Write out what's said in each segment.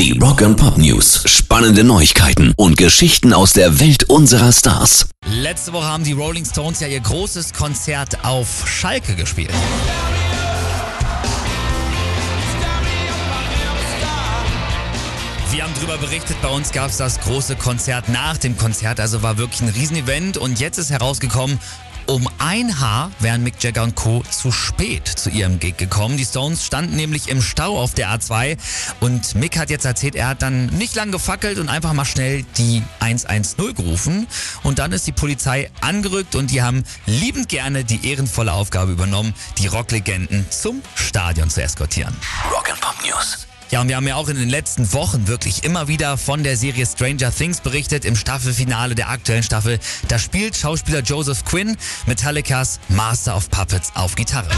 Die Rock and Pop News. Spannende Neuigkeiten und Geschichten aus der Welt unserer Stars. Letzte Woche haben die Rolling Stones ja ihr großes Konzert auf Schalke gespielt. Wir haben darüber berichtet, bei uns gab es das große Konzert nach dem Konzert, also war wirklich ein Riesenevent und jetzt ist herausgekommen, um ein Haar wären Mick Jagger und Co. zu spät zu ihrem Gig gekommen. Die Stones standen nämlich im Stau auf der A2 und Mick hat jetzt erzählt, er hat dann nicht lang gefackelt und einfach mal schnell die 110 gerufen. Und dann ist die Polizei angerückt und die haben liebend gerne die ehrenvolle Aufgabe übernommen, die Rocklegenden zum Stadion zu eskortieren. Rock and Pop News. Ja, und wir haben ja auch in den letzten Wochen wirklich immer wieder von der Serie Stranger Things berichtet. Im Staffelfinale der aktuellen Staffel, da spielt Schauspieler Joseph Quinn Metallicas Master of Puppets auf Gitarre.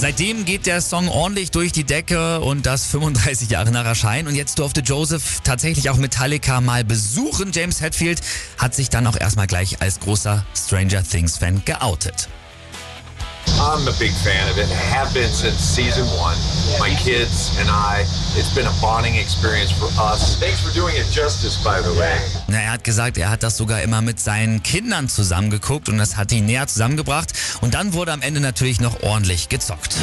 Seitdem geht der Song ordentlich durch die Decke und das 35 Jahre nach Erscheinen. Und jetzt durfte Joseph tatsächlich auch Metallica mal besuchen. James Hetfield hat sich dann auch erstmal gleich als großer Stranger Things Fan geoutet. I'm a big fan of it. Have been since season one. My kids and I, it's been a bonding experience for us. Thanks for doing it justice, by the way. Na, er hat gesagt, er hat das sogar immer mit seinen Kindern zusammengeguckt und das hat ihn näher zusammengebracht. Und dann wurde am Ende natürlich noch ordentlich gezockt.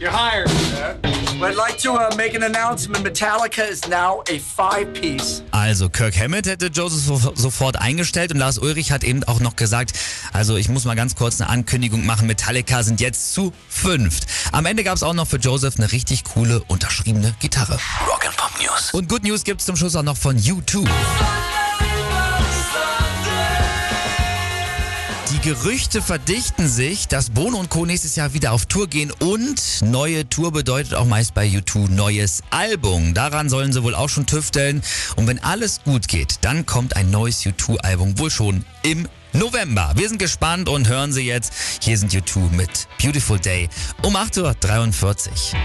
You're hired. I'd like to uh, make an announcement. Metallica is now a five-piece. Also Kirk Hammett hätte Joseph so, sofort eingestellt und Lars Ulrich hat eben auch noch gesagt, also ich muss mal ganz kurz eine Ankündigung machen, Metallica sind jetzt zu fünft. Am Ende gab es auch noch für Joseph eine richtig coole unterschriebene Gitarre. Rock and Pop News. Und Good News gibt's zum Schluss auch noch von U2. Die Gerüchte verdichten sich, dass Bono und Co. nächstes Jahr wieder auf Tour gehen und neue Tour bedeutet auch meist bei U2 neues Album. Daran sollen sie wohl auch schon tüfteln und wenn alles gut geht, dann kommt ein neues U2-Album wohl schon im November. Wir sind gespannt und hören Sie jetzt. Hier sind U2 mit Beautiful Day um 8.43 Uhr.